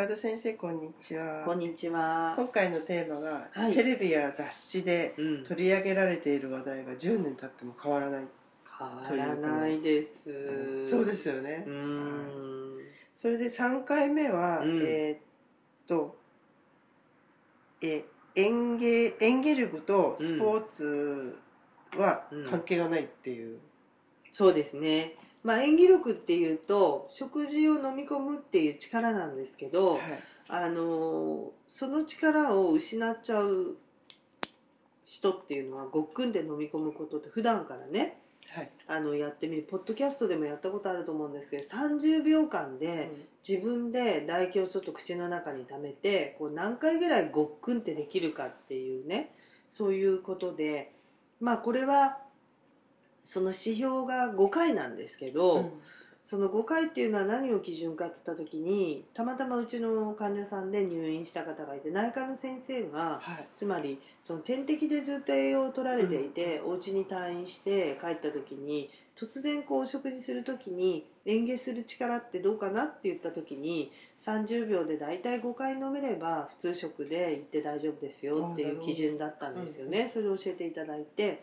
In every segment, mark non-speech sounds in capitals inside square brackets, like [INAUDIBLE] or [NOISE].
宝田先生こんにちは。こんにちは。今回のテーマが、はい。テレビや雑誌でうん。取り上げられている話題が10年経っても変わらない、変わらないです。そうですよね、うーん。それで3回目は、うん。えーっとえ演芸演技力とスポーツはうん。関係がないっていう、そうですね。まあ演技力っていうと食事を飲み込むっていう力なんですけど、はい。あのその力を失っちゃう人っていうのはごっくんで飲み込むことって普段からねはい。あのやってみるポッドキャストでもやったことあると思うんですけど30秒間で自分で唾液をちょっと口の中に溜めてこう何回ぐらいごっくんってできるかっていうねそういうことでまあこれはその指標が5回なんですけど、うん。その5回っていうのは何を基準かっつった時にたまたまうちの患者さんで入院した方がいて内科の先生がはい。つまりその点滴でずっと栄養を取られていて、お家に退院して帰った時に突然こうお食事する時に嚥下する力ってどうかなって言った時に30秒で大体5回飲めれば普通食で行って大丈夫ですよっていう基準だったんですよね、それを教えていただいて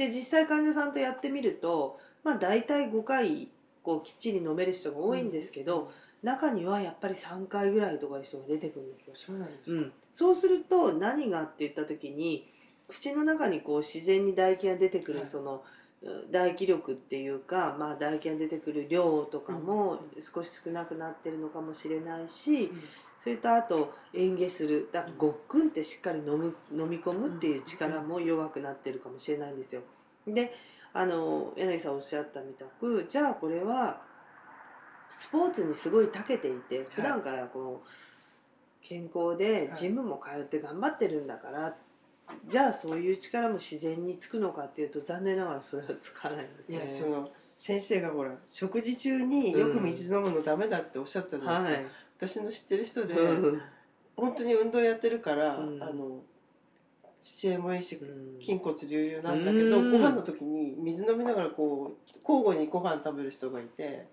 で実際患者さんとやってみるとまあ大体5回こうきっちり飲める人が多いんですけど、中にはやっぱり3回ぐらいとかいう人が出てくるんですよ。そうなんですか、うん、そうすると何がって言った時に口の中にこう自然に唾液が出てくはい。るその、うん唾液力っていうか、まあ、唾液が出てくる量とかも少し少なくなってるのかもしれないし、それとあと嚥下するだごっくんってしっかり飲む飲み込むっていう力も弱くなってるかもしれないんですよ。であの柳さんおっしゃったみたくじゃあこれはスポーツにすごい長けていて普段からこう健康でジムも通って頑張ってるんだから、じゃあそういう力も自然につくのかっていうと残念ながらそれはつかないんですね。いやその先生がほら食事中によく水飲むのダメだっておっしゃったじゃないですか、私の知ってる人で、うん。本当に運動やってるから、うん。あの姿勢もいいしうん。筋骨隆々なんだけど、うん。ご飯の時に水飲みながらこう交互にご飯食べる人がいて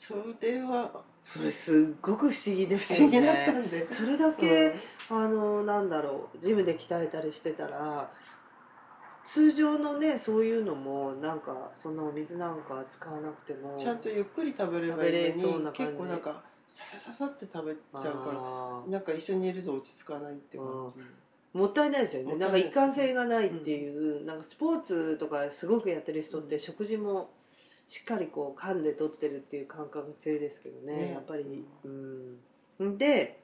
それはそれすっごく不思議ですよね。不思議だったんで、それだけ、あのなんだろうジムで鍛えたりしてたら通常のねそういうのもなんかその水なんか使わなくてもちゃんとゆっくり食べればいいのに結構なんかささささって食べちゃうからなんか一緒にいると落ち着かないって感じ、もったいないですよね。なんか一貫性がないっていう、なん。かスポーツとかすごくやってる人って食事もしっかりこう噛んで取ってるっていう感覚が強いですけどねね。やっぱり。うん。で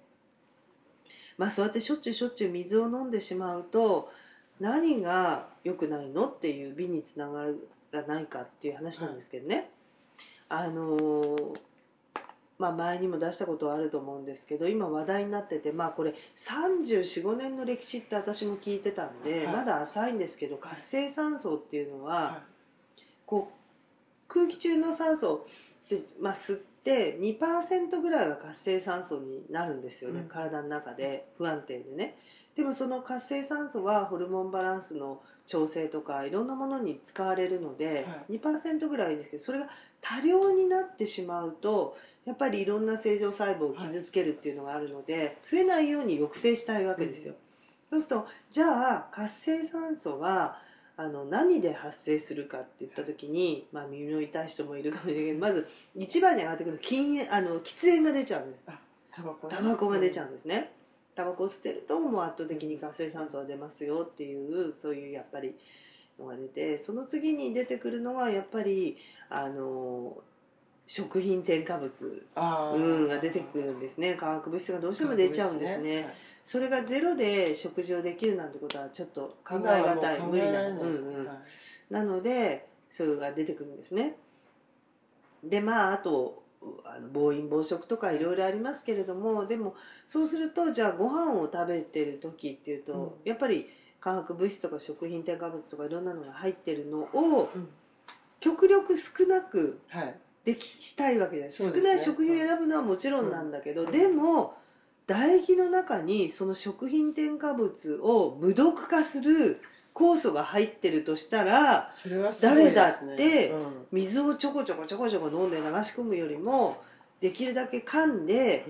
まあそうやってしょっちゅうしょっちゅう水を飲んでしまうと何が良くないのっていう美につながらないかっていう話なんですけどね、あのーまあ前にも出したことはあると思うんですけど今話題になっててまあこれ34,5年の歴史って私も聞いてたんで、はい。まだ浅いんですけど活性酸素っていうのは、はこう空気中の酸素で、まあ、吸って2%ぐらいは活性酸素になるんですよね、うん。体の中で不安定でね。でもその活性酸素はホルモンバランスの調整とかいろんなものに使われるので、は2%ぐらいですけどそれが多量になってしまうとやっぱりいろんな正常細胞を傷つけるっていうのがあるので、増えないように抑制したいわけですよ。そうするとじゃあ活性酸素はあの何で発生するかって言った時に、まあ、耳の痛い人もいるかもしれないけどまず一番に上がってくる禁煙あの喫煙が出ちゃうんです。タバコね。タバコが出ちゃうんですね。タバコを捨てるともう圧倒的に活性酸素が出ますよっていうそういうやっぱりのが出てその次に出てくるのがやっぱりあの食品添加物うんが出てくるんですね。化学物質がどうしても出ちゃうんですね。はいそれがゼロで食事をできるなんてことはちょっと考え今はもうがたい考無理なえられない。ですうんうん。はいなのでそれが出てくるんですね。でまああとあの暴飲暴食とかいろいろありますけれどもでもそうするとじゃあご飯を食べてる時っていうと、やっぱり化学物質とか食品添加物とかいろんなのが入ってるのをうん。極力少なくはいできしたいわけじゃない、少ない食品を選ぶのはもちろんなんだけど、うん。でも唾液の中にその食品添加物を無毒化する酵素が入ってるとしたら誰だってうん。水をちょこちょこちょこちょこ飲んで流し込むよりもできるだけ噛んで、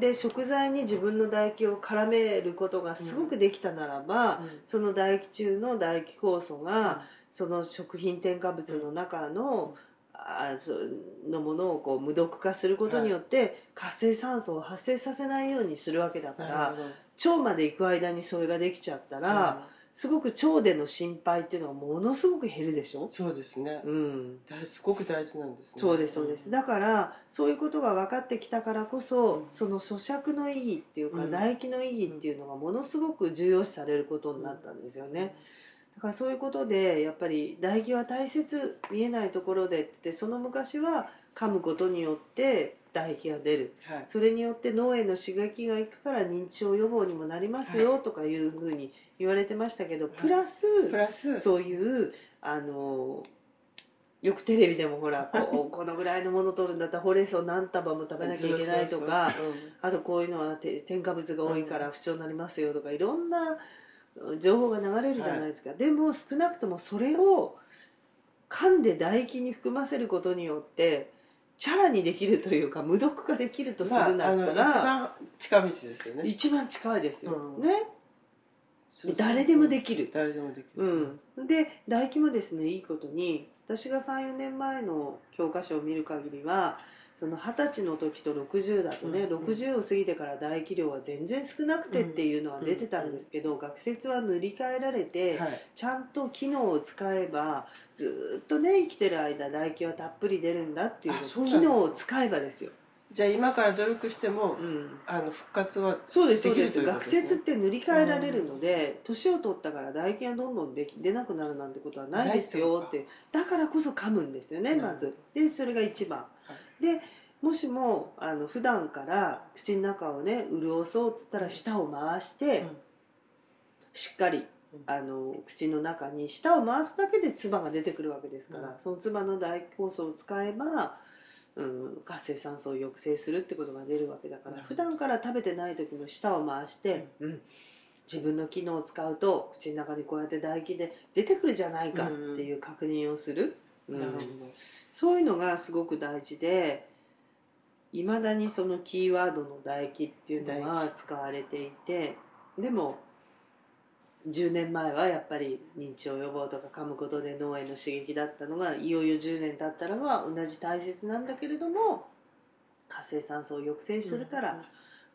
で食材に自分の唾液を絡めることがすごくできたならば、うん。その唾液中の唾液酵素が、その食品添加物の中の、あそのものをこう無毒化することによって、活性酸素を発生させないようにするわけだから腸まで行く間にそれができちゃったら、すごく腸での心配っていうのはものすごく減るでしょ、そうですね、うん、大すごく大事なんですね。そうですそうです。だからそういうことが分かってきたからこそ、その咀嚼の意義っていうか、うん。唾液の意義っていうのがものすごく重要視されることになったんですよね、だからそういうことでやっぱり唾液は大切見えないところでって言ってその昔は噛むことによって唾液が出る。はい。それによって脳への刺激がいくから認知症予防にもなりますよとかいうふうに言われてましたけど、プラスプラスそういうあのよくテレビでもほらこう [LAUGHS] このぐらいのもの取るんだったらほうれん草何束も食べなきゃいけないとかあとこういうのはて添加物が多いから不調になりますよとかいろんな情報が流れるじゃないですか、でも少なくともそれを噛んで唾液に含ませることによってチャラにできるというか無毒化できるとするんだまあ、あったら、の一番近道ですよね。一番近いですよ、うん。ね。誰でもできる。誰でもできる、うん、で唾液もですねいいことに私が34年前の教科書を見る限りはその二十歳の時と60だとね、うん60を過ぎてから唾液量は全然少なくてっていうのは出てたんですけど、学説は塗り替えられて、はい。ちゃんと機能を使えばずっとね生きてる間唾液はたっぷり出るんだっていう機能を使えばですよ。じゃあ今から努力しても、うん。あの復活はそうですそうです。学説って塗り替えられるので年を取ったから唾液がどんどんでき出なくなるなんてことはないですよってだからこそ噛むんですよねうん。まず。でそれが一番でもしもあの普段から口の中をね潤そうっつったら舌を回して、うん。しっかりうん。あの口の中に舌を回すだけで唾が出てくるわけですから、うん。その唾の唾液酵素を使えば、うん、活性酸素を抑制するってことが出るわけだから、うん。普段から食べてない時も舌を回して、うん。自分の機能を使うと口の中にこうやって唾液で出てくるじゃないかっていう確認をする、うんなるほど。そういうのがすごく大事でいまだにそのキーワードの唾液っていうの唾は使われていてでも10年前はやっぱり認知症予防とか噛むことで脳への刺激だったのがいよいよ10年経ったらは同じ大切なんだけれども活性酸素を抑制するから、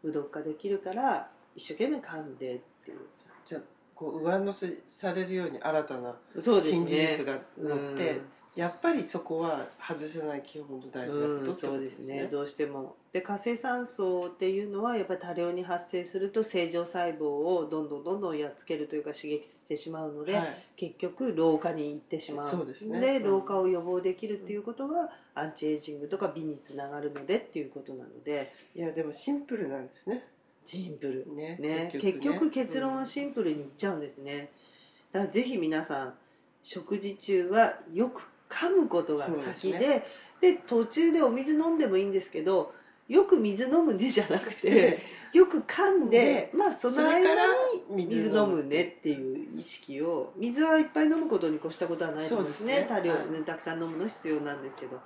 無毒化できるから一生懸命噛んでっていう。じゃあこう上乗せされるように新たな新事実が乗って、うんやっぱりそこは外せない基本の大事なことってことそうでですね。どうしても。で活性酸素っていうのはやっぱり多量に発生すると正常細胞をどんどんどんどんやっつけるというか刺激してしまうので、はい。結局老化に行ってしまうそうですね。うん。老化を予防できるっていうことがアンチエイジングとか美につながるのでっていうことなので。いやでもシンプルなんですね。シンプル。ねね。結結局結論はシンプルにいっちゃうんですね。だからぜひ皆さん食事中はよく噛むことが先でそうでで,、途中でお水飲んでもいいんですけどよく水飲むねじゃなくてよく噛んででまあその間に水水飲むねっていう意識を水はいっぱい飲むことに越したことはないと思うんですね。ね。多量、はい。ねたくさん飲むの必要なんですけど。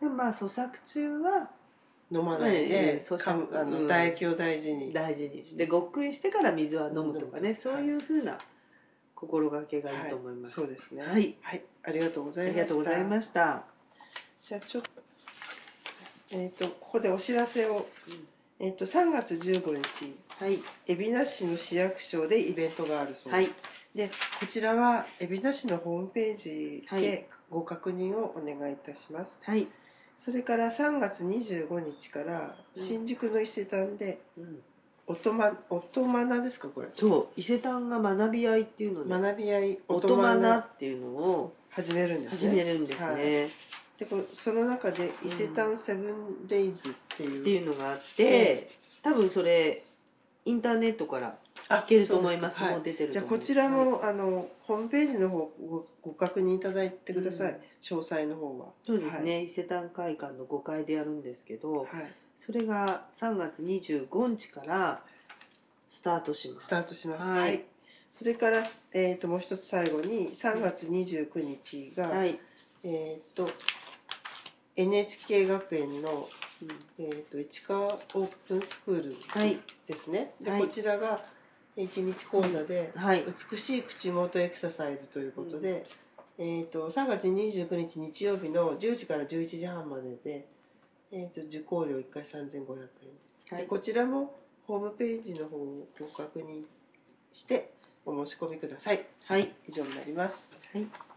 でもまあ咀嚼中は飲まないええで、あの、うん。唾液を大事に。大事にしてごっくんしてから水は飲むとかねそういうふうな心がけがいいはいと思います、そうですね。はい、ありがとうござあいました。りがとうございました。じゃあちょっとえっ、とここでお知らせを、えっ、と3月15日はい。海老名市の市役所でイベントがあるそうはい。でこちらは海老名市のホームページはい。でご確認をお願いいたします、はい、それから3月25日から新宿の伊勢丹でうん、おとまおとまなですかこれ？そう。伊勢丹が学び合いっていうので学び合いおとまななっていうのを始めるんです始ねめるんですね、はい。でこその中で伊勢丹セブンデイズっていう、っていうのがあって多分それインターネットから聞けると思います。あもう出てるとじゃあ思い。ますこちらも、あのホームページの方ごご確認いただいてください、うん。詳細の方は。そうですね、伊勢丹会館の5階でやるんですけど、はい、はいそれが3月25日からスタートします。スタートします。はい、はい。それから、えー、ともう一つ最後に3月29日が、はい。えっ、と NHK 学園の、えー、と市川オープンスクールはい。ですね、ではい。こちらが1日講座ではい。美しい口元エクササイズということで、えー、と3月29日日曜日の10時から11時半までで、えー、と受講料1回3500円、はい。でこちらもホームページの方をご確認してお申し込みください。はい。以上になります。はい